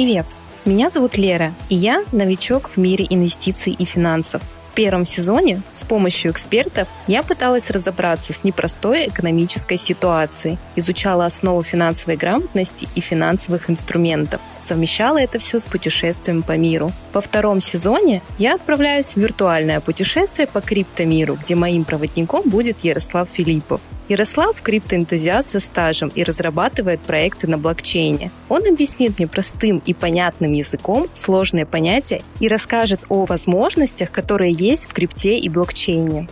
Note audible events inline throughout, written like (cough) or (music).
привет! Меня зовут Лера, и я новичок в мире инвестиций и финансов. В первом сезоне с помощью экспертов я пыталась разобраться с непростой экономической ситуацией, изучала основу финансовой грамотности и финансовых инструментов, совмещала это все с путешествием по миру. Во втором сезоне я отправляюсь в виртуальное путешествие по криптомиру, где моим проводником будет Ярослав Филиппов. Ярослав – криптоэнтузиаст со стажем и разрабатывает проекты на блокчейне. Он объяснит мне простым и понятным языком сложные понятия и расскажет о возможностях, которые есть в крипте и блокчейне.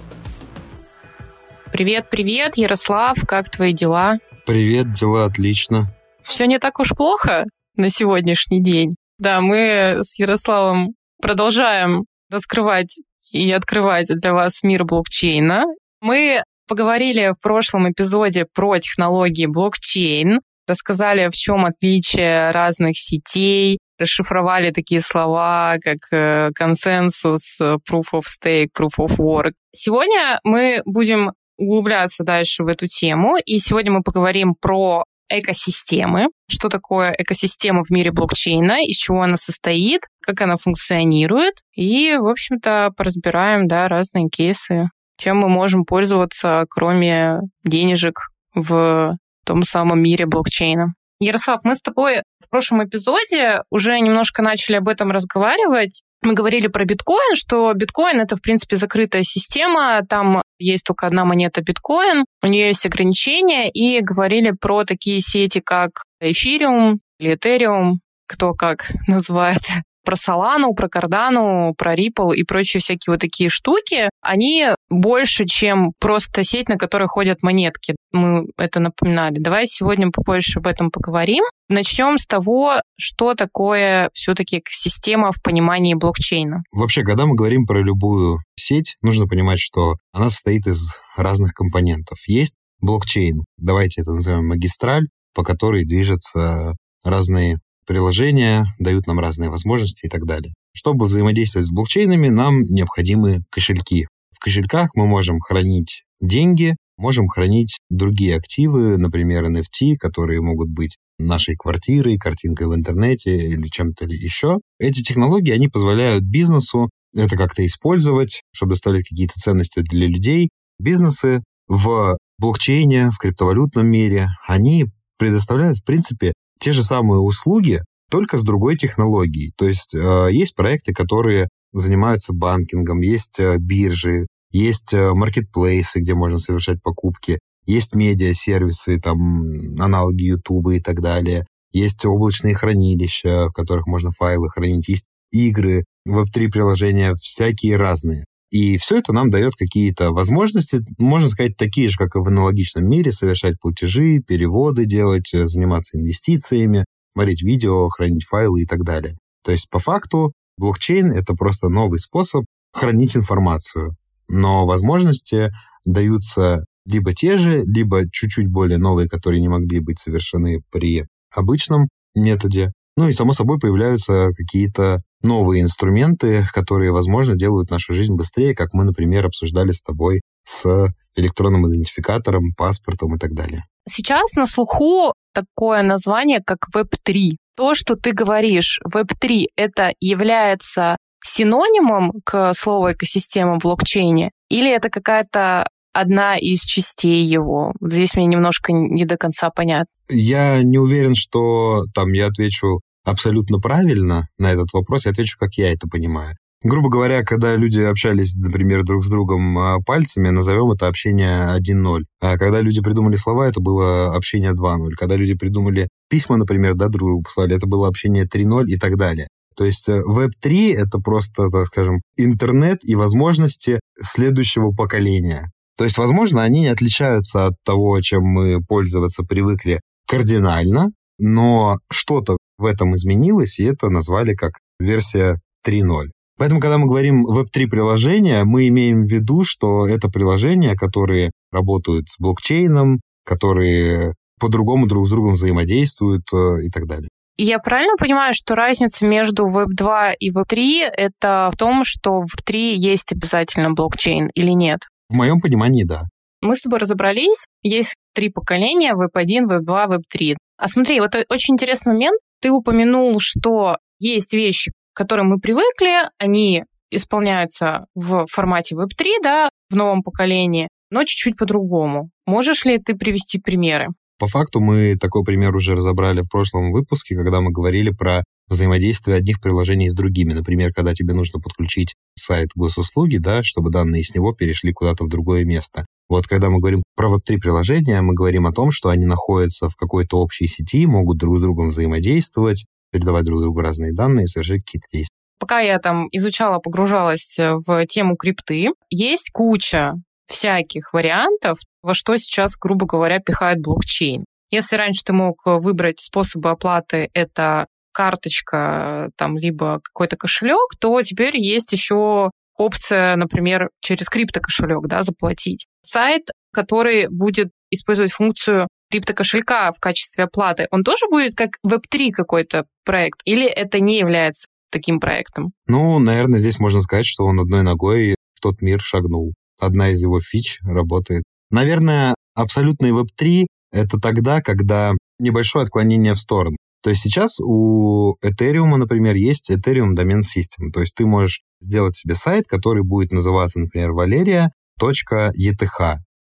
Привет, привет, Ярослав, как твои дела? Привет, дела отлично. Все не так уж плохо на сегодняшний день. Да, мы с Ярославом продолжаем раскрывать и открывать для вас мир блокчейна. Мы поговорили в прошлом эпизоде про технологии блокчейн, рассказали, в чем отличие разных сетей, расшифровали такие слова, как э, консенсус, proof of stake, proof of work. Сегодня мы будем углубляться дальше в эту тему, и сегодня мы поговорим про экосистемы, что такое экосистема в мире блокчейна, из чего она состоит, как она функционирует, и, в общем-то, поразбираем да, разные кейсы чем мы можем пользоваться, кроме денежек в том самом мире блокчейна. Ярослав, мы с тобой в прошлом эпизоде уже немножко начали об этом разговаривать. Мы говорили про биткоин, что биткоин это, в принципе, закрытая система, там есть только одна монета биткоин, у нее есть ограничения, и говорили про такие сети, как эфириум или этериум, кто как называет про Solana, про Cardano, про Ripple и прочие всякие вот такие штуки, они больше, чем просто сеть, на которой ходят монетки. Мы это напоминали. Давай сегодня побольше об этом поговорим. Начнем с того, что такое все-таки система в понимании блокчейна. Вообще, когда мы говорим про любую сеть, нужно понимать, что она состоит из разных компонентов. Есть блокчейн, давайте это назовем магистраль, по которой движутся разные приложения дают нам разные возможности и так далее. Чтобы взаимодействовать с блокчейнами, нам необходимы кошельки. В кошельках мы можем хранить деньги, можем хранить другие активы, например, NFT, которые могут быть нашей квартирой, картинкой в интернете или чем-то еще. Эти технологии, они позволяют бизнесу это как-то использовать, чтобы доставлять какие-то ценности для людей. Бизнесы в блокчейне, в криптовалютном мире, они предоставляют, в принципе, те же самые услуги, только с другой технологией. То есть э, есть проекты, которые занимаются банкингом, есть э, биржи, есть э, маркетплейсы, где можно совершать покупки, есть медиа-сервисы, там аналоги YouTube и так далее, есть облачные хранилища, в которых можно файлы хранить, есть игры, веб-3 приложения, всякие разные. И все это нам дает какие-то возможности, можно сказать, такие же, как и в аналогичном мире, совершать платежи, переводы делать, заниматься инвестициями, смотреть видео, хранить файлы и так далее. То есть, по факту, блокчейн — это просто новый способ хранить информацию. Но возможности даются либо те же, либо чуть-чуть более новые, которые не могли быть совершены при обычном методе. Ну и, само собой, появляются какие-то новые инструменты, которые, возможно, делают нашу жизнь быстрее, как мы, например, обсуждали с тобой с электронным идентификатором, паспортом и так далее. Сейчас на слуху такое название, как Web3. То, что ты говоришь, Web3, это является синонимом к слову экосистема в блокчейне? Или это какая-то одна из частей его? Здесь мне немножко не до конца понятно. Я не уверен, что там я отвечу абсолютно правильно на этот вопрос, я отвечу, как я это понимаю. Грубо говоря, когда люди общались, например, друг с другом а, пальцами, назовем это общение 1.0. А когда люди придумали слова, это было общение 2.0. Когда люди придумали письма, например, да, друг другу послали, это было общение 3.0 и так далее. То есть Web3 э, — это просто, так скажем, интернет и возможности следующего поколения. То есть, возможно, они не отличаются от того, чем мы пользоваться привыкли кардинально, но что-то в этом изменилось, и это назвали как версия 3.0. Поэтому, когда мы говорим Web3 приложения, мы имеем в виду, что это приложения, которые работают с блокчейном, которые по-другому друг с другом взаимодействуют э, и так далее. Я правильно понимаю, что разница между Web2 и Web3 это в том, что в Web3 есть обязательно блокчейн или нет? В моем понимании, да. Мы с тобой разобрались, есть три поколения, Web1, Web2, Web3. А смотри, вот очень интересный момент. Ты упомянул, что есть вещи, к которым мы привыкли, они исполняются в формате Web3, да, в новом поколении, но чуть-чуть по-другому. Можешь ли ты привести примеры? По факту мы такой пример уже разобрали в прошлом выпуске, когда мы говорили про взаимодействие одних приложений с другими. Например, когда тебе нужно подключить сайт госуслуги, да, чтобы данные с него перешли куда-то в другое место. Вот когда мы говорим про Web3 приложения, мы говорим о том, что они находятся в какой-то общей сети, могут друг с другом взаимодействовать, передавать друг другу разные данные, совершать какие-то действия. Пока я там изучала, погружалась в тему крипты, есть куча всяких вариантов, во что сейчас, грубо говоря, пихает блокчейн. Если раньше ты мог выбрать способы оплаты, это карточка, там, либо какой-то кошелек, то теперь есть еще опция, например, через криптокошелек, да, заплатить. Сайт, который будет использовать функцию криптокошелька в качестве оплаты, он тоже будет как Web3 какой-то проект? Или это не является таким проектом? Ну, наверное, здесь можно сказать, что он одной ногой в тот мир шагнул. Одна из его фич работает. Наверное, абсолютный Web3 — это тогда, когда небольшое отклонение в сторону. То есть сейчас у Ethereum, например, есть Ethereum Domain System. То есть ты можешь сделать себе сайт, который будет называться, например, valeria.eth.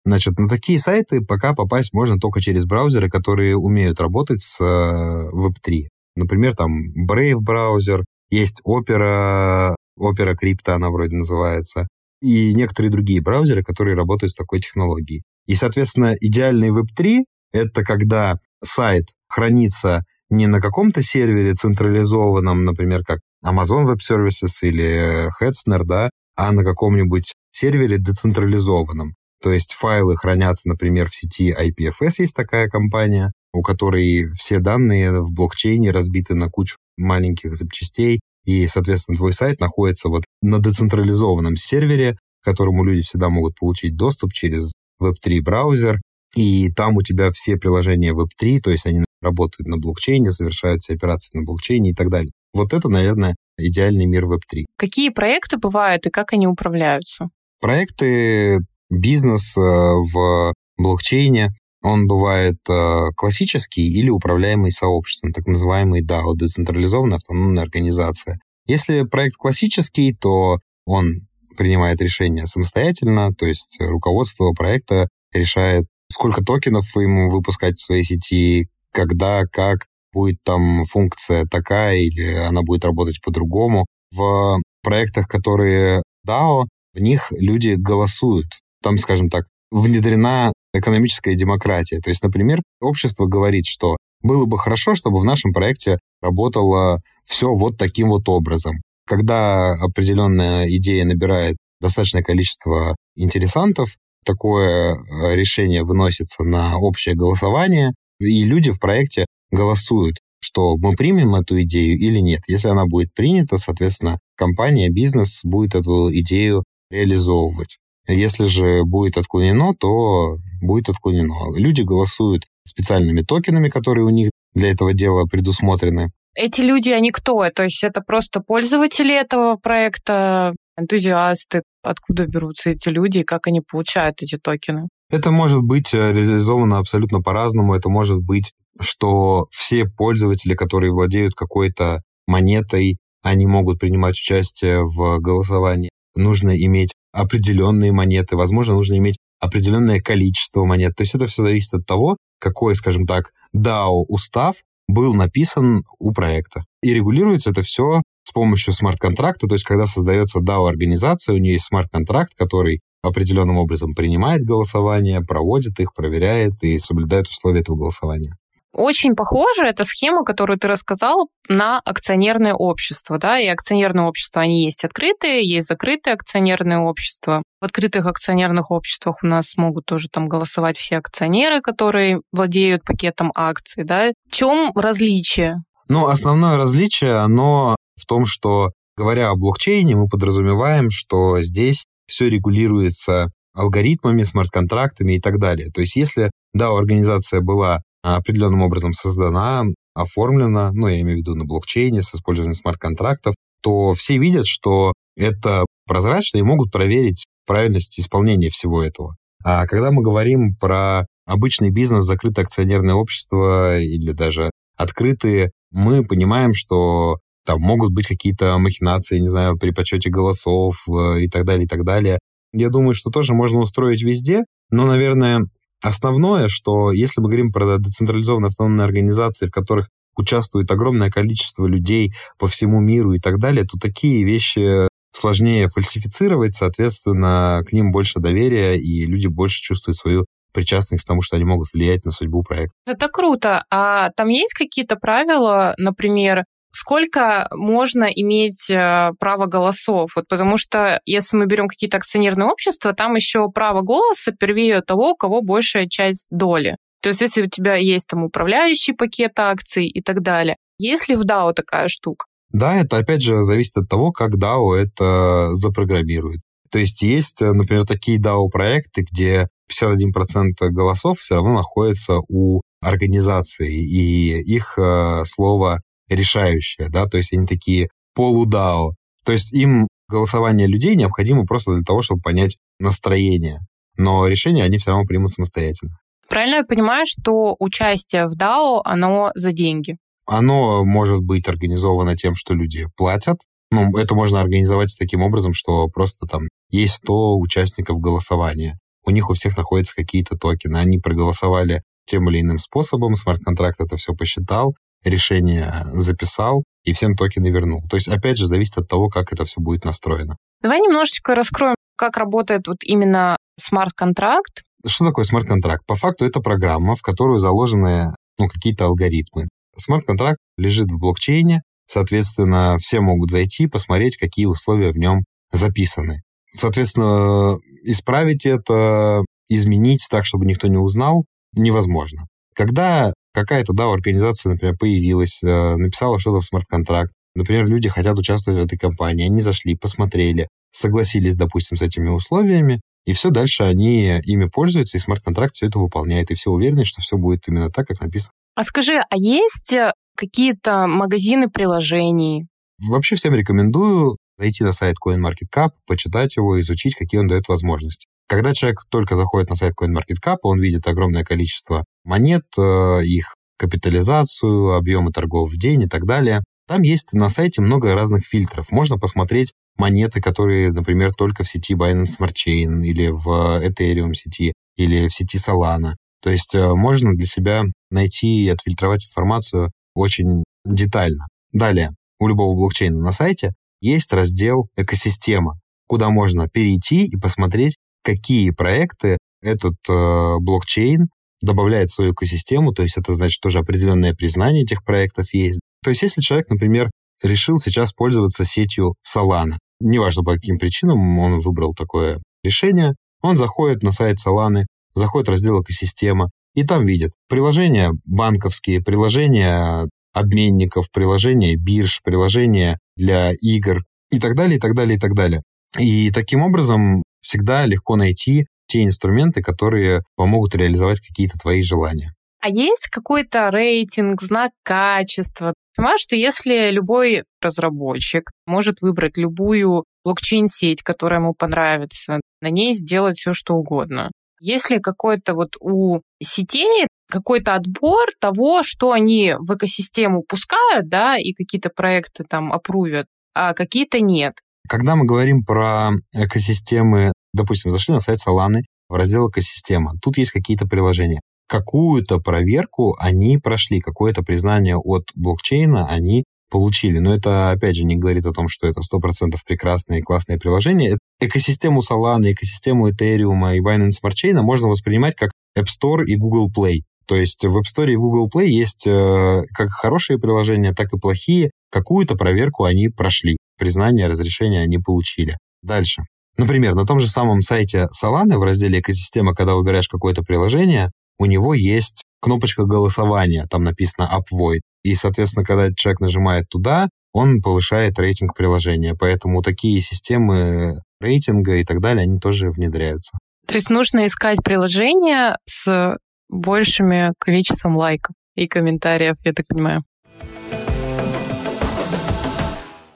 Значит, на такие сайты пока попасть можно только через браузеры, которые умеют работать с э, Web3. Например, там Brave браузер, есть Opera, Opera Crypto она вроде называется, и некоторые другие браузеры, которые работают с такой технологией. И, соответственно, идеальный Web3 — это когда сайт хранится не на каком-то сервере централизованном, например, как Amazon Web Services или Hetzner, да, а на каком-нибудь сервере децентрализованном. То есть файлы хранятся, например, в сети IPFS, есть такая компания, у которой все данные в блокчейне разбиты на кучу маленьких запчастей, и, соответственно, твой сайт находится вот на децентрализованном сервере, к которому люди всегда могут получить доступ через Web3 браузер, и там у тебя все приложения Web3, то есть они работают на блокчейне, совершают все операции на блокчейне и так далее. Вот это, наверное, идеальный мир Web3. Какие проекты бывают и как они управляются? Проекты, бизнес э, в блокчейне, он бывает э, классический или управляемый сообществом, так называемый DAO, децентрализованная автономная организация. Если проект классический, то он принимает решения самостоятельно, то есть руководство проекта решает, сколько токенов ему выпускать в своей сети, когда, как, будет там функция такая или она будет работать по-другому. В проектах, которые DAO, в них люди голосуют. Там, скажем так, внедрена экономическая демократия. То есть, например, общество говорит, что было бы хорошо, чтобы в нашем проекте работало все вот таким вот образом. Когда определенная идея набирает достаточное количество интересантов, такое э, решение выносится на общее голосование, и люди в проекте голосуют, что мы примем эту идею или нет. Если она будет принята, соответственно, компания, бизнес будет эту идею реализовывать. Если же будет отклонено, то будет отклонено. Люди голосуют специальными токенами, которые у них для этого дела предусмотрены. Эти люди, они кто? То есть это просто пользователи этого проекта, энтузиасты? Откуда берутся эти люди и как они получают эти токены? Это может быть э, реализовано абсолютно по-разному. Это может быть, что все пользователи, которые владеют какой-то монетой, они могут принимать участие в голосовании. Нужно иметь определенные монеты, возможно, нужно иметь определенное количество монет. То есть это все зависит от того, какой, скажем так, DAO-устав был написан у проекта. И регулируется это все с помощью смарт-контракта, то есть когда создается DAO-организация, у нее есть смарт-контракт, который определенным образом принимает голосование, проводит их, проверяет и соблюдает условия этого голосования. Очень похоже эта схема, которую ты рассказал, на акционерное общество. Да? И акционерные общества, они есть открытые, есть закрытые акционерные общества. В открытых акционерных обществах у нас могут тоже там голосовать все акционеры, которые владеют пакетом акций. Да? В чем различие? Ну, основное различие, оно в том, что, говоря о блокчейне, мы подразумеваем, что здесь все регулируется алгоритмами, смарт-контрактами и так далее. То есть если, да, организация была определенным образом создана, оформлена, ну, я имею в виду на блокчейне с использованием смарт-контрактов, то все видят, что это прозрачно и могут проверить правильность исполнения всего этого. А когда мы говорим про обычный бизнес, закрытое акционерное общество или даже открытые, мы понимаем, что там могут быть какие-то махинации, не знаю, при подсчете голосов э, и так далее, и так далее. Я думаю, что тоже можно устроить везде, но, наверное, основное, что если мы говорим про децентрализованные автономные организации, в которых участвует огромное количество людей по всему миру и так далее, то такие вещи сложнее фальсифицировать, соответственно, к ним больше доверия, и люди больше чувствуют свою причастность к тому, что они могут влиять на судьбу проекта. Это круто. А там есть какие-то правила, например, сколько можно иметь э, право голосов? Вот потому что если мы берем какие-то акционерные общества, там еще право голоса первее того, у кого большая часть доли. То есть если у тебя есть там управляющий пакет акций и так далее. Есть ли в DAO такая штука? Да, это опять же зависит от того, как DAO это запрограммирует. То есть есть, э, например, такие DAO-проекты, где 51% голосов все равно находится у организации, и их э, слово решающее, да, то есть они такие полудао. То есть им голосование людей необходимо просто для того, чтобы понять настроение. Но решения они все равно примут самостоятельно. Правильно я понимаю, что участие в DAO, оно за деньги? Оно может быть организовано тем, что люди платят. Ну, это можно организовать таким образом, что просто там есть 100 участников голосования. У них у всех находятся какие-то токены. Они проголосовали тем или иным способом, смарт-контракт это все посчитал, решение записал и всем токены вернул. То есть, опять же, зависит от того, как это все будет настроено. Давай немножечко раскроем, как работает вот именно смарт-контракт. Что такое смарт-контракт? По факту это программа, в которую заложены ну, какие-то алгоритмы. Смарт-контракт лежит в блокчейне, соответственно, все могут зайти, посмотреть, какие условия в нем записаны. Соответственно, исправить это, изменить так, чтобы никто не узнал, невозможно. Когда какая-то да, организация, например, появилась, э, написала что-то в смарт-контракт, например, люди хотят участвовать в этой компании, они зашли, посмотрели, согласились, допустим, с этими условиями, и все дальше они ими пользуются, и смарт-контракт все это выполняет, и все уверены, что все будет именно так, как написано. А скажи, а есть э, какие-то магазины приложений? Вообще всем рекомендую зайти на сайт CoinMarketCap, почитать его, изучить, какие он дает возможности. Когда человек только заходит на сайт CoinMarketCap, он видит огромное количество монет, э, их капитализацию, объемы торгов в день и так далее. Там есть на сайте много разных фильтров. Можно посмотреть монеты, которые, например, только в сети Binance Smart Chain или в Ethereum сети или в сети Solana. То есть э, можно для себя найти и отфильтровать информацию очень детально. Далее, у любого блокчейна на сайте есть раздел «Экосистема», куда можно перейти и посмотреть, какие проекты этот э, блокчейн добавляет в свою экосистему, то есть это значит тоже определенное признание этих проектов есть. То есть если человек, например, решил сейчас пользоваться сетью Solana, неважно по каким причинам он выбрал такое решение, он заходит на сайт Solana, заходит в раздел экосистема, и там видит приложения банковские, приложения обменников, приложения бирж, приложения для игр и так далее, и так далее, и так далее. И таким образом всегда легко найти те инструменты, которые помогут реализовать какие-то твои желания. А есть какой-то рейтинг, знак качества? Понимаешь, что если любой разработчик может выбрать любую блокчейн-сеть, которая ему понравится, на ней сделать все, что угодно. Если какой-то вот у сетей какой-то отбор того, что они в экосистему пускают, да, и какие-то проекты там опрувят, а какие-то нет. Когда мы говорим про экосистемы, допустим, зашли на сайт Solana в раздел «Экосистема», тут есть какие-то приложения. Какую-то проверку они прошли, какое-то признание от блокчейна они получили. Но это, опять же, не говорит о том, что это 100% прекрасное и классное приложение. Экосистему Solana, экосистему Ethereum и Binance Smart Chain можно воспринимать как App Store и Google Play. То есть в App Store и Google Play есть э, как хорошие приложения, так и плохие. Какую-то проверку они прошли признание, разрешение они получили. Дальше. Например, на том же самом сайте Solana в разделе «Экосистема», когда выбираешь какое-то приложение, у него есть кнопочка голосования, там написано Upvoid. И, соответственно, когда человек нажимает туда, он повышает рейтинг приложения. Поэтому такие системы рейтинга и так далее, они тоже внедряются. То есть нужно искать приложения с большими количеством лайков и комментариев, я так понимаю.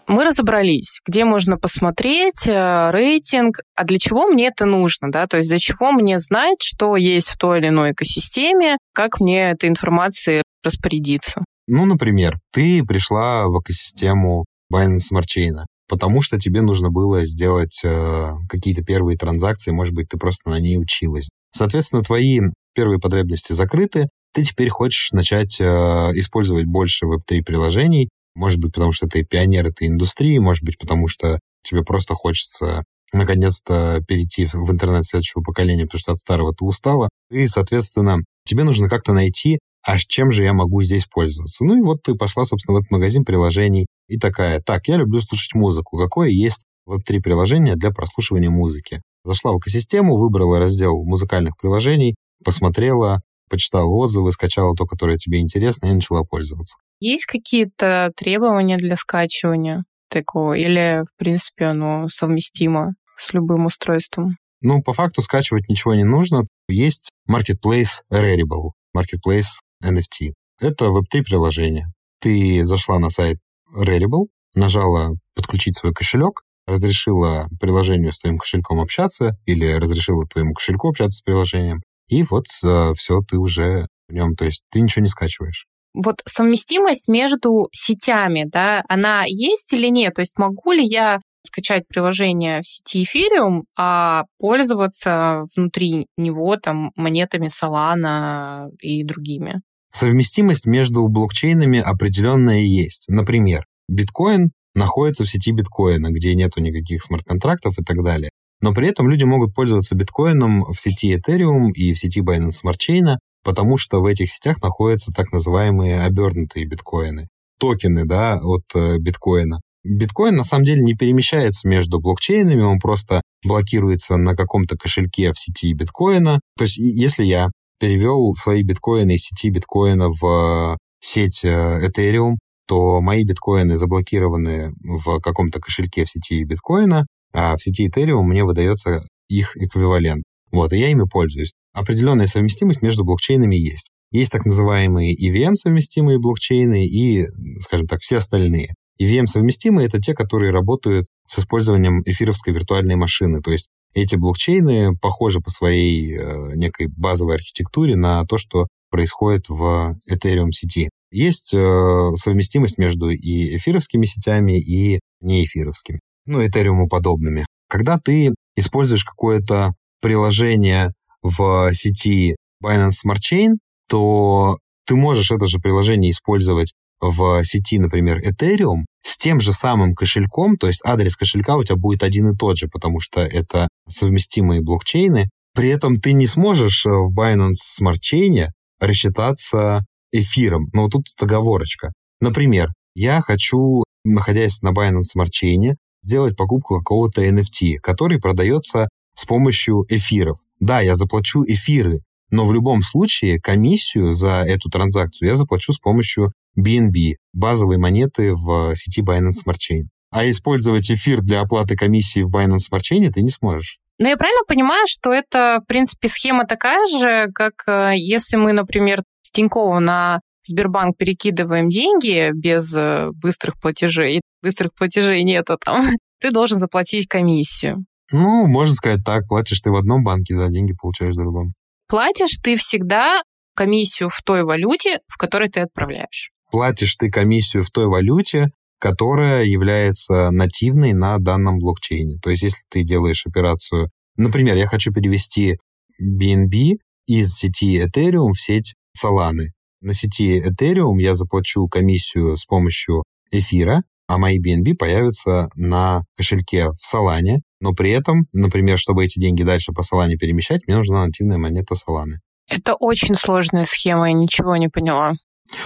Мы разобрались, где можно посмотреть э, рейтинг, а для чего мне это нужно, да, то есть для чего мне знать, что есть в той или иной экосистеме, как мне этой информацией распорядиться. Ну, например, ты пришла в экосистему Binance Smart Chain, потому что тебе нужно было сделать э, какие-то первые транзакции, может быть, ты просто на ней училась. Соответственно, твои первые потребности закрыты, ты теперь хочешь начать э, использовать больше Web3 приложений, может быть, потому что ты пионер этой индустрии, может быть, потому что тебе просто хочется наконец-то перейти в интернет следующего поколения, потому что от старого ты устала. И, соответственно, тебе нужно как-то найти, а чем же я могу здесь пользоваться? Ну и вот ты пошла, собственно, в этот магазин приложений и такая, так, я люблю слушать музыку. Какое есть веб-3 приложение для прослушивания музыки? Зашла в экосистему, выбрала раздел музыкальных приложений, посмотрела, почитала отзывы, скачала то, которое тебе интересно, и начала пользоваться. Есть какие-то требования для скачивания такого? Или, в принципе, оно совместимо с любым устройством? Ну, по факту скачивать ничего не нужно. Есть Marketplace Rarible, Marketplace NFT. Это Web3 приложение. Ты зашла на сайт Rarible, нажала подключить свой кошелек, разрешила приложению с твоим кошельком общаться или разрешила твоему кошельку общаться с приложением, и вот э, все, ты уже в нем, то есть ты ничего не скачиваешь вот совместимость между сетями, да, она есть или нет? То есть могу ли я скачать приложение в сети Ethereum, а пользоваться внутри него там монетами Solana и другими? Совместимость между блокчейнами определенная есть. Например, биткоин находится в сети биткоина, где нету никаких смарт-контрактов и так далее. Но при этом люди могут пользоваться биткоином в сети Ethereum и в сети Binance Smart Chain, потому что в этих сетях находятся так называемые обернутые биткоины, токены да, от э, биткоина. Биткоин на самом деле не перемещается между блокчейнами, он просто блокируется на каком-то кошельке в сети биткоина. То есть если я перевел свои биткоины из сети биткоина в сеть э, Ethereum, то мои биткоины заблокированы в каком-то кошельке в сети биткоина, а в сети Ethereum мне выдается их эквивалент. Вот, и я ими пользуюсь. Определенная совместимость между блокчейнами есть. Есть так называемые EVM-совместимые блокчейны и, скажем так, все остальные. EVM-совместимые — это те, которые работают с использованием эфировской виртуальной машины. То есть эти блокчейны похожи по своей э, некой базовой архитектуре на то, что происходит в Ethereum сети. Есть э, совместимость между и эфировскими сетями, и неэфировскими, ну, Ethereum подобными. Когда ты используешь какое-то приложение в сети Binance Smart Chain, то ты можешь это же приложение использовать в сети, например, Ethereum с тем же самым кошельком, то есть адрес кошелька у тебя будет один и тот же, потому что это совместимые блокчейны. При этом ты не сможешь в Binance Smart Chain рассчитаться эфиром. Но вот тут оговорочка. Например, я хочу, находясь на Binance Smart Chain, сделать покупку какого-то NFT, который продается с помощью эфиров. Да, я заплачу эфиры, но в любом случае комиссию за эту транзакцию я заплачу с помощью BNB, базовой монеты в сети Binance Smart Chain. А использовать эфир для оплаты комиссии в Binance Smart Chain ты не сможешь. Но я правильно понимаю, что это, в принципе, схема такая же, как э, если мы, например, с Тинькова на Сбербанк перекидываем деньги без э, быстрых платежей, быстрых платежей нету там, (laughs) ты должен заплатить комиссию. Ну, можно сказать так, платишь ты в одном банке, за деньги получаешь в другом. Платишь ты всегда комиссию в той валюте, в которой ты отправляешь. Платишь ты комиссию в той валюте, которая является нативной на данном блокчейне. То есть, если ты делаешь операцию, например, я хочу перевести BNB из сети Ethereum в сеть Solana. На сети Ethereum я заплачу комиссию с помощью эфира, а мои BNB появятся на кошельке в Solana, но при этом, например, чтобы эти деньги дальше по Solana перемещать, мне нужна нативная монета Solana. Это очень сложная схема, я ничего не поняла.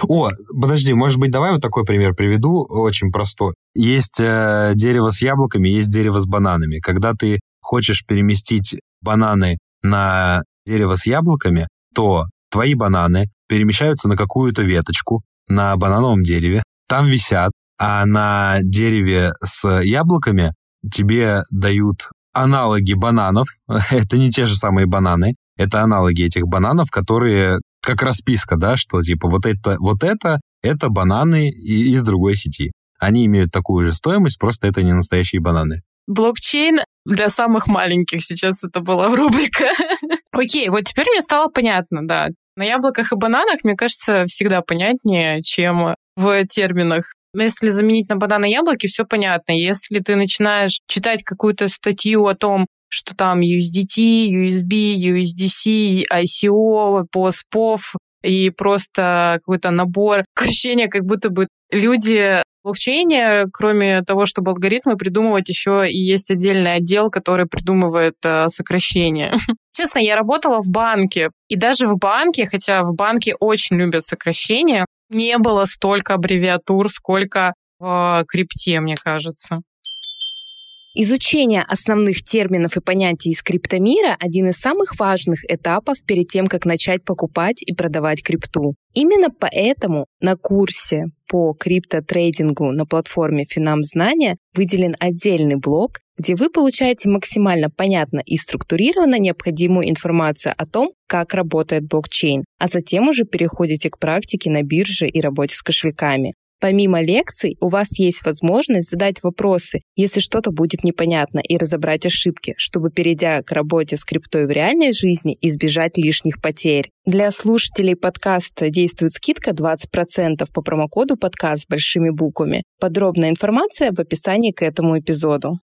О, подожди, может быть, давай вот такой пример приведу, очень простой. Есть э, дерево с яблоками, есть дерево с бананами. Когда ты хочешь переместить бананы на дерево с яблоками, то твои бананы перемещаются на какую-то веточку на банановом дереве, там висят, а на дереве с яблоками тебе дают аналоги бананов. (laughs) это не те же самые бананы, это аналоги этих бананов, которые как расписка, да, что типа вот это, вот это, это бананы из другой сети. они имеют такую же стоимость, просто это не настоящие бананы. Блокчейн для самых маленьких сейчас это была (laughs) рубрика. Окей, вот теперь мне стало понятно, да. На яблоках и бананах, мне кажется, всегда понятнее, чем в терминах. Если заменить на бананы яблоки, все понятно. Если ты начинаешь читать какую-то статью о том, что там USDT, USB, USDC, ICO, POS, и просто какой-то набор (laughs) ощущения, как будто бы люди блокчейне, кроме того, чтобы алгоритмы придумывать, еще и есть отдельный отдел, который придумывает э, сокращения. (laughs) Честно, я работала в банке, и даже в банке, хотя в банке очень любят сокращения, не было столько аббревиатур, сколько в крипте, мне кажется. Изучение основных терминов и понятий из криптомира – один из самых важных этапов перед тем, как начать покупать и продавать крипту. Именно поэтому на курсе по криптотрейдингу на платформе Финамзнания выделен отдельный блок, где вы получаете максимально понятно и структурированно необходимую информацию о том, как работает блокчейн, а затем уже переходите к практике на бирже и работе с кошельками. Помимо лекций, у вас есть возможность задать вопросы, если что-то будет непонятно, и разобрать ошибки, чтобы, перейдя к работе с криптой в реальной жизни, избежать лишних потерь. Для слушателей подкаста действует скидка 20% по промокоду подкаст с большими буквами. Подробная информация в описании к этому эпизоду.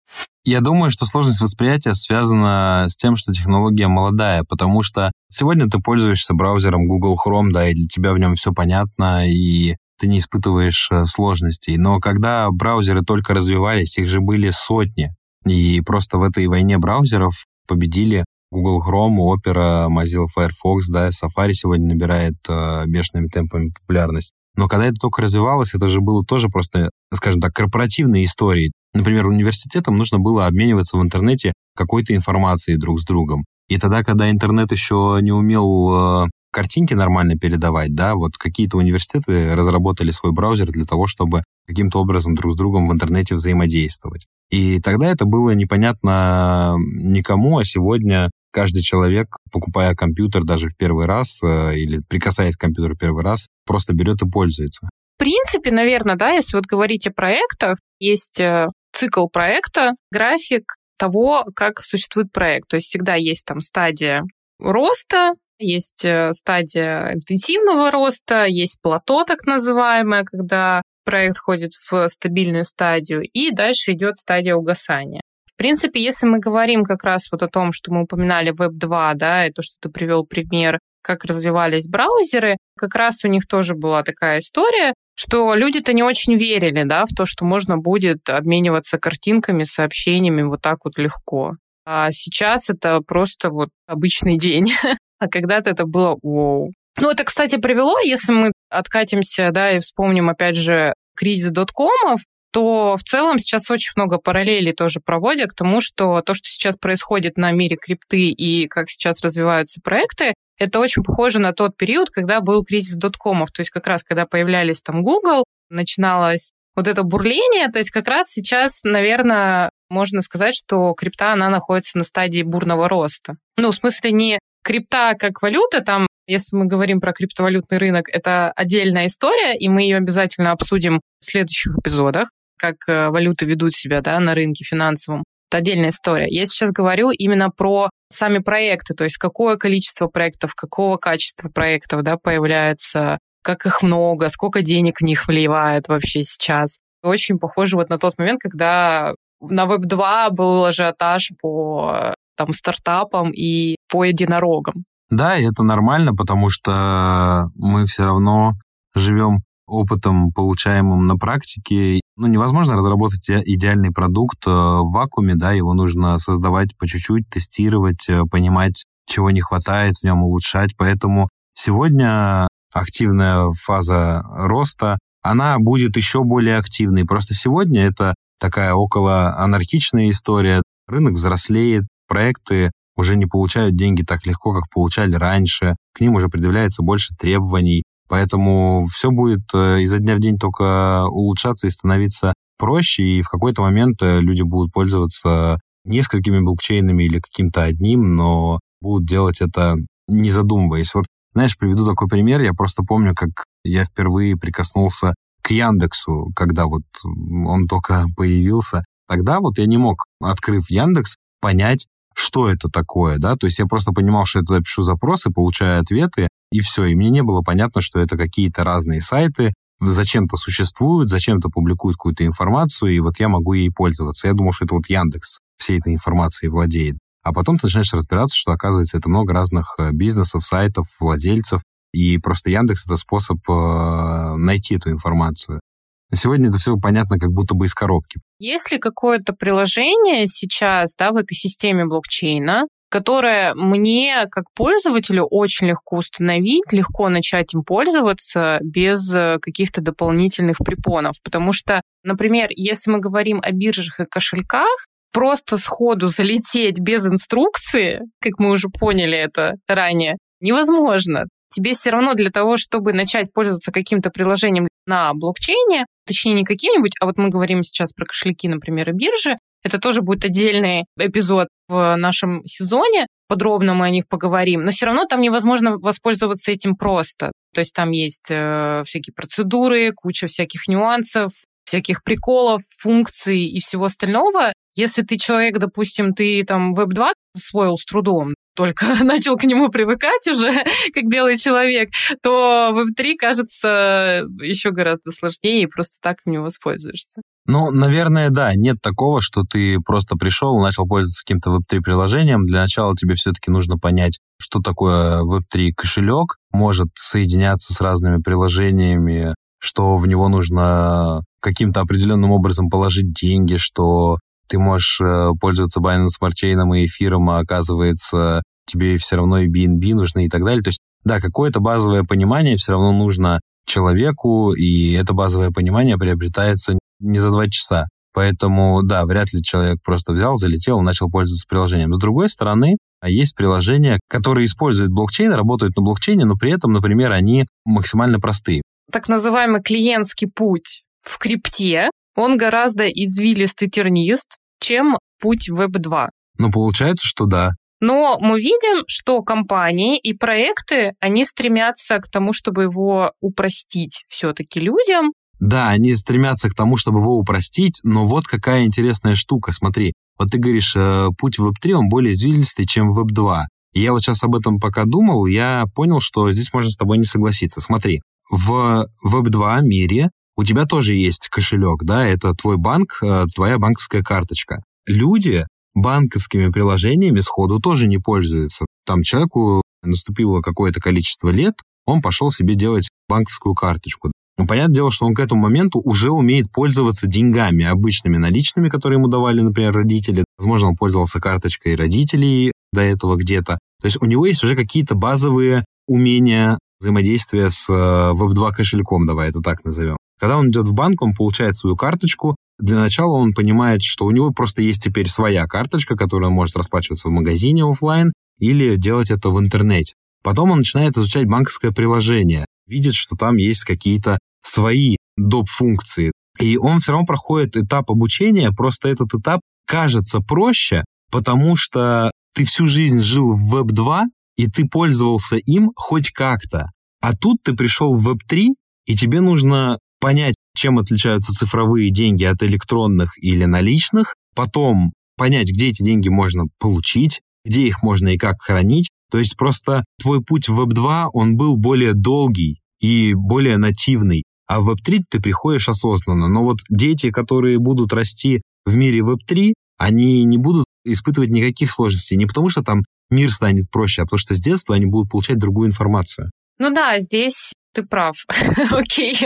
Я думаю, что сложность восприятия связана с тем, что технология молодая, потому что сегодня ты пользуешься браузером Google Chrome, да, и для тебя в нем все понятно, и ты не испытываешь э, сложностей. Но когда браузеры только развивались, их же были сотни. И просто в этой войне браузеров победили Google Chrome, Opera, Mozilla Firefox, да, Safari сегодня набирает э, бешеными темпами популярность. Но когда это только развивалось, это же было тоже просто, скажем так, корпоративные истории. Например, университетам нужно было обмениваться в интернете какой-то информацией друг с другом. И тогда, когда интернет еще не умел э, картинки нормально передавать, да, вот какие-то университеты разработали свой браузер для того, чтобы каким-то образом друг с другом в интернете взаимодействовать. И тогда это было непонятно никому, а сегодня каждый человек, покупая компьютер даже в первый раз э, или прикасаясь к компьютеру первый раз, просто берет и пользуется. В принципе, наверное, да, если вот говорить о проектах, есть э, цикл проекта, график того, как существует проект. То есть всегда есть там стадия роста, есть э, стадия интенсивного роста, есть плато так называемое, когда проект входит в стабильную стадию, и дальше идет стадия угасания. В принципе, если мы говорим как раз вот о том, что мы упоминали Web2, да, и то, что ты привел пример, как развивались браузеры, как раз у них тоже была такая история, что люди-то не очень верили, да, в то, что можно будет обмениваться картинками, сообщениями вот так вот легко. А сейчас это просто вот обычный день. (laughs) а когда-то это было вау. Ну, это, кстати, привело, если мы откатимся, да, и вспомним, опять же, кризис доткомов, то в целом сейчас очень много параллелей тоже проводят к тому, что то, что сейчас происходит на мире крипты и как сейчас развиваются проекты, это очень похоже на тот период, когда был кризис доткомов, то есть как раз когда появлялись там Google, начиналось вот это бурление, то есть как раз сейчас, наверное, можно сказать, что крипта, она находится на стадии бурного роста. Ну, в смысле не крипта как валюта, там, если мы говорим про криптовалютный рынок, это отдельная история, и мы ее обязательно обсудим в следующих эпизодах, как э, валюты ведут себя да, на рынке финансовом. Это отдельная история. Я сейчас говорю именно про сами проекты, то есть какое количество проектов, какого качества проектов да, появляется, как их много, сколько денег в них вливает вообще сейчас. Очень похоже вот на тот момент, когда на Web2 был ажиотаж по там, стартапам и по единорогам. Да, и это нормально, потому что мы все равно живем опытом, получаемым на практике. Ну, невозможно разработать идеальный продукт э, в вакууме, да, его нужно создавать по чуть-чуть, тестировать, э, понимать, чего не хватает в нем, улучшать. Поэтому сегодня активная фаза роста, она будет еще более активной. Просто сегодня это такая около анархичная история. Рынок взрослеет, проекты уже не получают деньги так легко, как получали раньше, к ним уже предъявляется больше требований, поэтому все будет э, изо дня в день только улучшаться и становиться проще, и в какой-то момент э, люди будут пользоваться несколькими блокчейнами или каким-то одним, но будут делать это не задумываясь. Вот, знаешь, приведу такой пример. Я просто помню, как я впервые прикоснулся к к Яндексу, когда вот он только (laughs) появился, тогда вот я не мог, открыв Яндекс, понять, что это такое, да, то есть я просто понимал, что я туда пишу запросы, получаю ответы, и все, и мне не было понятно, что это какие-то разные сайты, зачем-то существуют, зачем-то публикуют какую-то информацию, и вот я могу ей пользоваться. Я думал, что это вот Яндекс всей этой информацией владеет. А потом ты начинаешь разбираться, что, оказывается, это много разных э, бизнесов, сайтов, владельцев, и просто Яндекс — это способ э, найти эту информацию. На сегодня это все понятно как будто бы из коробки. Есть ли какое-то приложение сейчас да, в экосистеме блокчейна, которое мне, как пользователю, очень легко установить, легко начать им пользоваться без э, каких-то дополнительных препонов. Потому что, например, если мы говорим о биржах и кошельках, просто сходу залететь без инструкции, как мы уже поняли это ранее, невозможно. Тебе все равно для того, чтобы начать пользоваться каким-то приложением на блокчейне, точнее не каким-нибудь, а вот мы говорим сейчас про кошельки, например, и биржи, это тоже будет отдельный эпизод в нашем сезоне. Подробно мы о них поговорим. Но все равно там невозможно воспользоваться этим просто. То есть там есть э, всякие процедуры, куча всяких нюансов, всяких приколов, функций и всего остального. Если ты человек, допустим, ты там Web2 освоил с трудом, только (laughs) начал к нему привыкать уже, (laughs) как белый человек, то Web3 кажется еще гораздо сложнее, и просто так им не воспользуешься. Ну, наверное, да. Нет такого, что ты просто пришел, начал пользоваться каким-то Web3 приложением. Для начала тебе все-таки нужно понять, что такое Web3 кошелек, может соединяться с разными приложениями, что в него нужно каким-то определенным образом положить деньги, что ты можешь э, пользоваться Binance Smart Chain и эфиром, а оказывается, тебе все равно и BNB нужны и так далее. То есть, да, какое-то базовое понимание все равно нужно человеку, и это базовое понимание приобретается не за два часа. Поэтому, да, вряд ли человек просто взял, залетел, начал пользоваться приложением. С другой стороны, есть приложения, которые используют блокчейн, работают на блокчейне, но при этом, например, они максимально простые. Так называемый клиентский путь в крипте, он гораздо извилистый тернист, чем путь в Web2. Ну, получается, что да. Но мы видим, что компании и проекты, они стремятся к тому, чтобы его упростить все-таки людям. Да, они стремятся к тому, чтобы его упростить, но вот какая интересная штука, смотри. Вот ты говоришь, э, путь в Web3, он более извилистый, чем в Web2. И я вот сейчас об этом пока думал, я понял, что здесь можно с тобой не согласиться. Смотри, в Web2 мире у тебя тоже есть кошелек, да, это твой банк, э, твоя банковская карточка. Люди банковскими приложениями сходу тоже не пользуются. Там человеку наступило какое-то количество лет, он пошел себе делать банковскую карточку. Ну, понятное дело, что он к этому моменту уже умеет пользоваться деньгами, обычными наличными, которые ему давали, например, родители. Возможно, он пользовался карточкой родителей до этого где-то. То есть у него есть уже какие-то базовые умения взаимодействия с Web2 э, кошельком, давай это так назовем. Когда он идет в банк, он получает свою карточку. Для начала он понимает, что у него просто есть теперь своя карточка, которую он может расплачиваться в магазине офлайн или делать это в интернете. Потом он начинает изучать банковское приложение, видит, что там есть какие-то свои доп-функции. И он все равно проходит этап обучения, просто этот этап кажется проще, потому что ты всю жизнь жил в Web2, и ты пользовался им хоть как-то. А тут ты пришел в Web3, и тебе нужно понять, чем отличаются цифровые деньги от электронных или наличных, потом понять, где эти деньги можно получить, где их можно и как хранить. То есть просто твой путь в Web2, он был более долгий и более нативный, а в Web3 ты приходишь осознанно. Но вот дети, которые будут расти в мире Web3, они не будут испытывать никаких сложностей. Не потому, что там мир станет проще, а потому что с детства они будут получать другую информацию. Ну да, здесь ты прав. (laughs) Окей,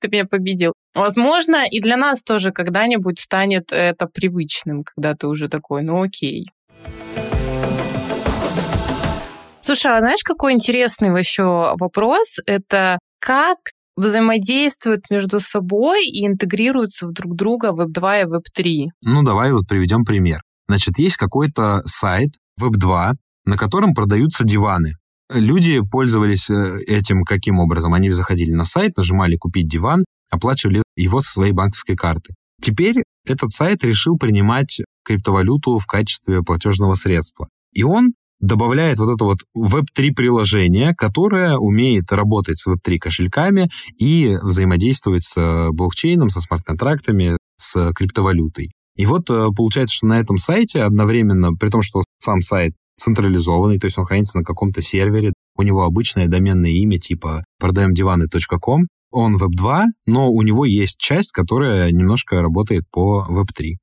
ты меня победил. Возможно, и для нас тоже когда-нибудь станет это привычным, когда ты уже такой, ну окей. Слушай, а знаешь, какой интересный еще вопрос? Это как взаимодействуют между собой и интегрируются в друг друга Web2 и Web3? Ну, давай вот приведем пример. Значит, есть какой-то сайт Web2, на котором продаются диваны. Люди пользовались э, этим каким образом? Они заходили на сайт, нажимали «Купить диван», оплачивали его со своей банковской карты. Теперь этот сайт решил принимать криптовалюту в качестве платежного средства. И он добавляет вот это вот Web3 приложение, которое умеет работать с Web3 кошельками и взаимодействовать с блокчейном, со смарт-контрактами, с криптовалютой. И вот э, получается, что на этом сайте одновременно, при том, что сам сайт централизованный, то есть он хранится на каком-то сервере, у него обычное доменное имя типа продаемдиваны.ком, он Web2, но у него есть часть, которая немножко работает по Web3.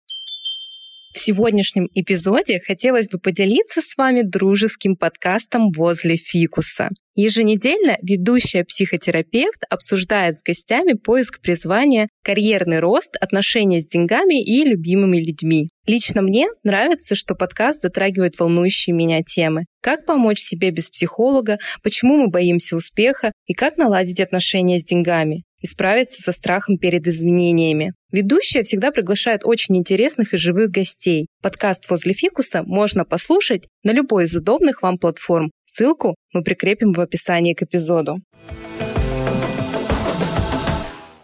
В сегодняшнем эпизоде хотелось бы поделиться с вами дружеским подкастом «Возле фикуса». Еженедельно ведущая психотерапевт обсуждает с гостями поиск призвания, карьерный рост, отношения с деньгами и любимыми людьми. Лично мне нравится, что подкаст затрагивает волнующие меня темы. Как помочь себе без психолога, почему мы боимся успеха и как наладить отношения с деньгами и справиться со страхом перед изменениями. Ведущая всегда приглашает очень интересных и живых гостей. Подкаст «Возле фикуса» можно послушать на любой из удобных вам платформ. Ссылку мы прикрепим в описании к эпизоду.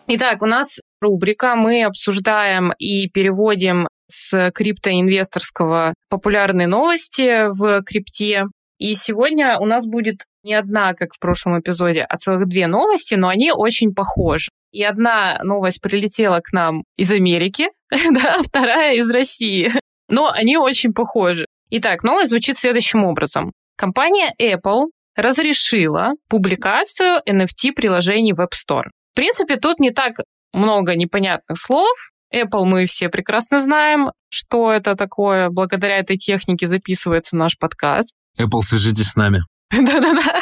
Итак, у нас рубрика. Мы обсуждаем и переводим с криптоинвесторского популярные новости в крипте. И сегодня у нас будет не одна, как в прошлом эпизоде, а целых две новости, но они очень похожи. И одна новость прилетела к нам из Америки, (laughs) да, а вторая из России. Но они очень похожи. Итак, новость звучит следующим образом. Компания Apple разрешила публикацию NFT-приложений в App Store. В принципе, тут не так много непонятных слов. Apple мы все прекрасно знаем, что это такое. Благодаря этой технике записывается наш подкаст. Apple, свяжитесь с нами. (laughs) Да-да-да.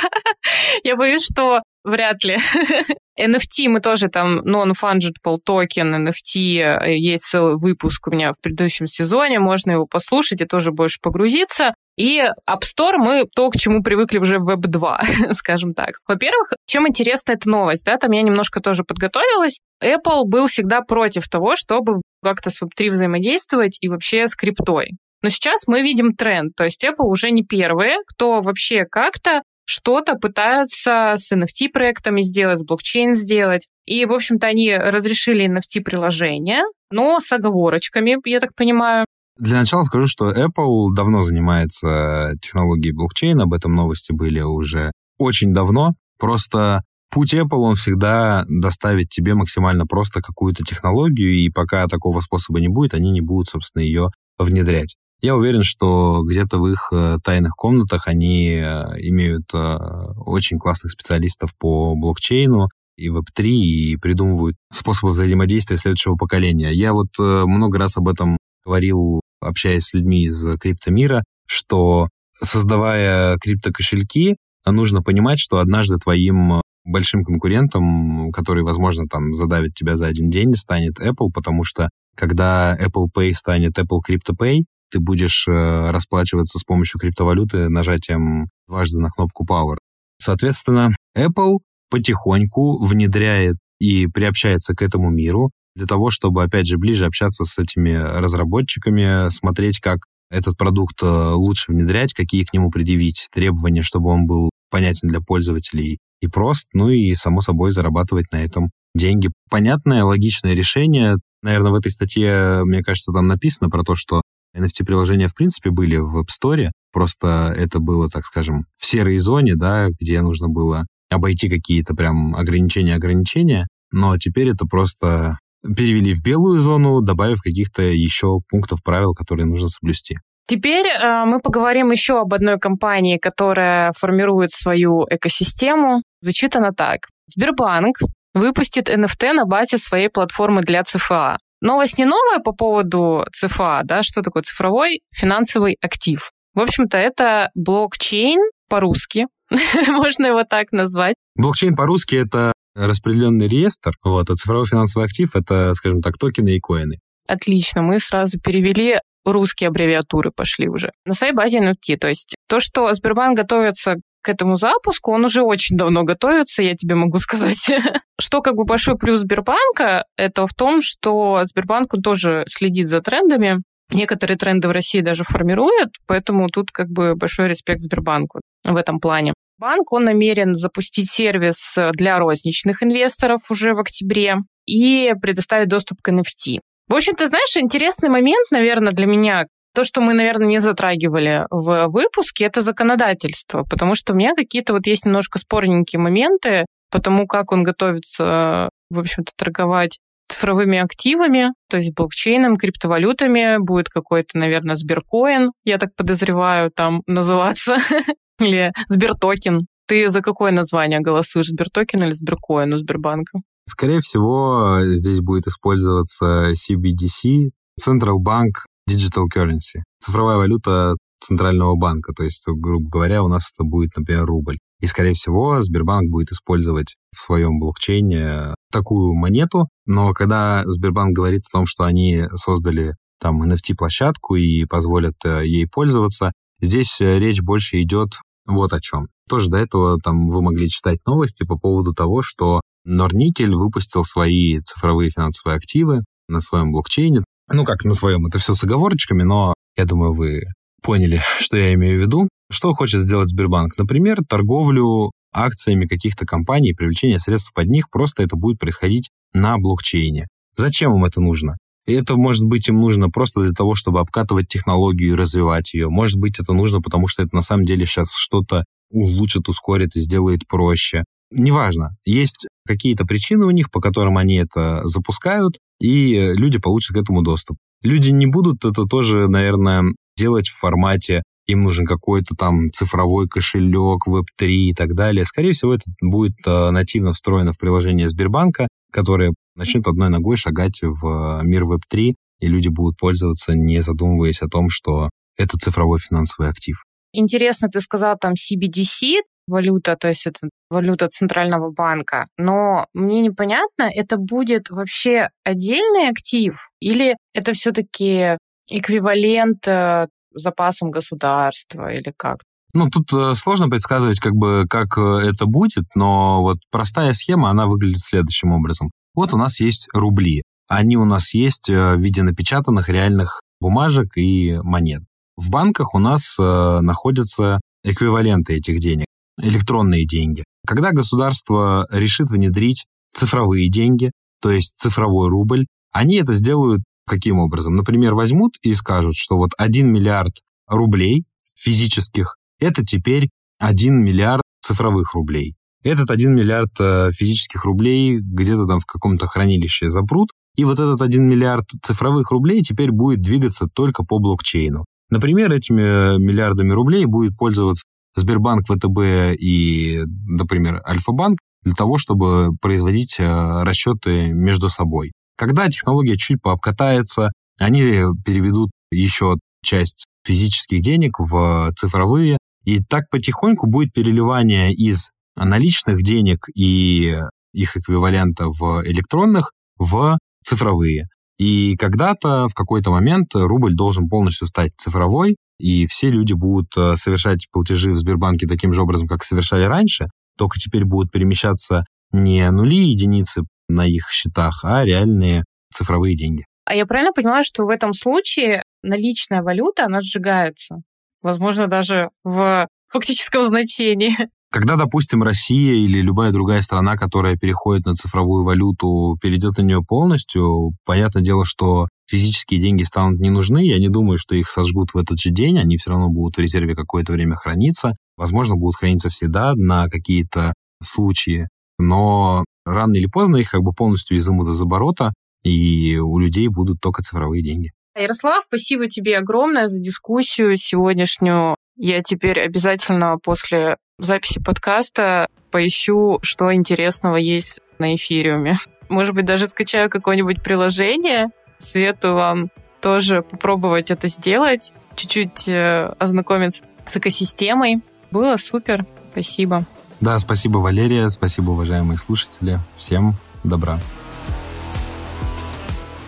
Я боюсь, что вряд ли. (laughs) NFT мы тоже там non-fungible токен NFT, э, есть целый выпуск у меня в предыдущем сезоне, можно его послушать и тоже больше погрузиться. И App Store мы то, к чему привыкли уже в Web 2, (laughs) скажем так. Во-первых, чем интересна эта новость, да, там я немножко тоже подготовилась. Apple был всегда против того, чтобы как-то с Web 3 взаимодействовать и вообще с криптой. Но сейчас мы видим тренд, то есть Apple уже не первые, кто вообще как-то что-то пытаются с NFT-проектами сделать, с блокчейн сделать. И, в общем-то, они разрешили NFT-приложения, но с оговорочками, я так понимаю. Для начала скажу, что Apple давно занимается технологией блокчейна, об этом новости были уже очень давно. Просто путь Apple, он всегда доставит тебе максимально просто какую-то технологию, и пока такого способа не будет, они не будут, собственно, ее внедрять. Я уверен, что где-то в их э, тайных комнатах они э, имеют э, очень классных специалистов по блокчейну и Web3 и придумывают способы взаимодействия следующего поколения. Я вот много раз об этом говорил, общаясь с людьми из криптомира, что создавая криптокошельки, нужно понимать, что однажды твоим большим конкурентом, который, возможно, там задавит тебя за один день, станет Apple, потому что когда Apple Pay станет Apple Crypto Pay, ты будешь э, расплачиваться с помощью криптовалюты нажатием дважды на кнопку Power. Соответственно, Apple потихоньку внедряет и приобщается к этому миру для того, чтобы, опять же, ближе общаться с этими разработчиками, смотреть, как этот продукт э, лучше внедрять, какие к нему предъявить требования, чтобы он был понятен для пользователей и прост, ну и, само собой, зарабатывать на этом деньги. Понятное, логичное решение. Наверное, в этой статье, мне кажется, там написано про то, что NFT-приложения, в принципе, были в App Store, просто это было, так скажем, в серой зоне, да, где нужно было обойти какие-то прям ограничения-ограничения, но теперь это просто перевели в белую зону, добавив каких-то еще пунктов правил, которые нужно соблюсти. Теперь э, мы поговорим еще об одной компании, которая формирует свою экосистему. Звучит она так. Сбербанк выпустит NFT на базе своей платформы для ЦФА. Новость не новая по поводу ЦФА, да, что такое цифровой финансовый актив. В общем-то, это блокчейн по-русски, (laughs) можно его так назвать. Блокчейн по-русски — это распределенный реестр, вот, а цифровой финансовый актив — это, скажем так, токены и коины. Отлично, мы сразу перевели русские аббревиатуры пошли уже. На своей базе NFT. То есть то, что Сбербанк готовится к этому запуску, он уже очень давно готовится, я тебе могу (laughs) сказать. что как бы большой плюс Сбербанка, это в том, что Сбербанк он тоже следит за трендами, Некоторые тренды в России даже формирует, поэтому тут как бы большой респект Сбербанку в этом плане. Банк, он намерен запустить сервис для розничных инвесторов уже в октябре и предоставить доступ к NFT. В общем-то, знаешь, интересный момент, наверное, для меня, То, что мы, наверное, не затрагивали в выпуске, это законодательство, потому что у меня какие-то вот есть немножко спорненькие моменты по тому, как он готовится, в общем-то, торговать цифровыми активами, то есть блокчейном, криптовалютами. Будет какой-то, наверное, Сберкоин, я так подозреваю, там называться, (laughs) или Сбертокен. Ты за какое название голосуешь, Сбертокен или Сберкоин у Сбербанка? Скорее всего, здесь будет использоваться CBDC, Central Bank Digital Currency, цифровая валюта центрального банка. То есть, грубо говоря, у нас это будет, например, рубль. И, скорее всего, Сбербанк будет использовать в своем блокчейне такую монету. Но когда Сбербанк говорит о том, что они создали там NFT-площадку и позволят э, ей пользоваться, здесь э, речь больше идет вот о чем. Тоже до этого там вы могли читать новости по поводу того, что Норникель выпустил свои цифровые финансовые активы на своем блокчейне. Ну как на своем, это все с оговорочками, но я думаю, вы поняли, что я имею в виду. Что хочет сделать Сбербанк? Например, торговлю акциями каких-то компаний, привлечение средств под них, просто это будет происходить на блокчейне. Зачем им это нужно? Это, может быть, им нужно просто для того, чтобы обкатывать технологию и развивать ее. Может быть, это нужно, потому что это на самом деле сейчас что-то улучшит, ускорит и сделает проще. Неважно. Есть какие-то причины у них, по которым они это запускают, и люди получат к этому доступ. Люди не будут это тоже, наверное, делать в формате им нужен какой-то там цифровой кошелек, Web3 и так далее. Скорее всего, это будет э, нативно встроено в приложение Сбербанка, которое начнет одной ногой шагать в мир Web3, и люди будут пользоваться, не задумываясь о том, что это цифровой финансовый актив. Интересно, ты сказал там CBDC, валюта, то есть это валюта центрального банка. Но мне непонятно, это будет вообще отдельный актив или это все-таки эквивалент э, запасам государства или как? Ну, тут э, сложно предсказывать, как бы, как э, это будет, но вот простая схема, она выглядит следующим образом. Вот у нас есть рубли. Они у нас есть в виде напечатанных реальных бумажек и монет. В банках у нас находятся эквиваленты этих денег, электронные деньги. Когда государство решит внедрить цифровые деньги, то есть цифровой рубль, они это сделают Каким образом? Например, возьмут и скажут, что вот 1 миллиард рублей физических – это теперь 1 миллиард цифровых рублей. Этот 1 миллиард э, физических рублей где-то там в каком-то хранилище запрут, и вот этот 1 миллиард цифровых рублей теперь будет двигаться только по блокчейну. Например, этими э, миллиардами рублей будет пользоваться Сбербанк, ВТБ и, например, Альфа-банк для того, чтобы производить э, расчеты между собой. Когда технология чуть пообкатается, они переведут еще часть физических денег в цифровые, и так потихоньку будет переливание из наличных денег и их эквивалента в электронных в цифровые. И когда-то, в какой-то момент, рубль должен полностью стать цифровой, и все люди будут э, совершать платежи в Сбербанке таким же образом, как совершали раньше, только теперь будут перемещаться не нули и единицы на их счетах, а реальные цифровые деньги. А я правильно понимаю, что в этом случае наличная валюта, она сжигается? Возможно, даже в фактическом значении. Когда, допустим, Россия или любая другая страна, которая переходит на цифровую валюту, перейдет на нее полностью, понятное дело, что физические деньги станут не нужны. Я не думаю, что их сожгут в этот же день. Они все равно будут в резерве какое-то время храниться. Возможно, будут храниться всегда на какие-то случаи. Но рано или поздно их как бы полностью изымут из оборота, и у людей будут только цифровые деньги. Ярослав, спасибо тебе огромное за дискуссию сегодняшнюю. Я теперь обязательно после записи подкаста поищу, что интересного есть на эфириуме. Может быть, даже скачаю какое-нибудь приложение. Советую вам тоже попробовать это сделать, чуть-чуть э, ознакомиться с экосистемой. Было супер. Спасибо. Да, спасибо, Валерия. Спасибо, уважаемые слушатели. Всем добра.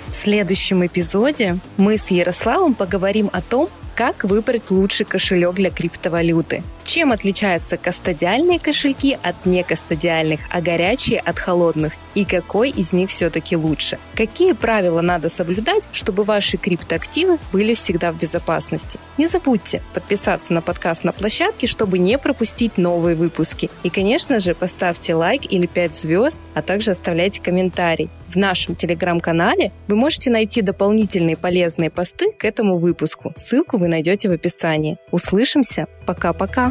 В следующем эпизоде мы с Ярославом поговорим о том, как выбрать лучший кошелек для криптовалюты – Чем отличаются кастодиальные кошельки от некастодиальных, а горячие от холодных? И какой из них все-таки лучше? Какие правила надо соблюдать, чтобы ваши криптоактивы были всегда в безопасности? Не забудьте подписаться на подкаст на площадке, чтобы не пропустить новые выпуски. И, конечно же, поставьте лайк или 5 звезд, а также оставляйте комментарий. В нашем телеграм-канале вы можете найти дополнительные полезные посты к этому выпуску. Ссылку вы найдете в описании. Услышимся. Пока-пока.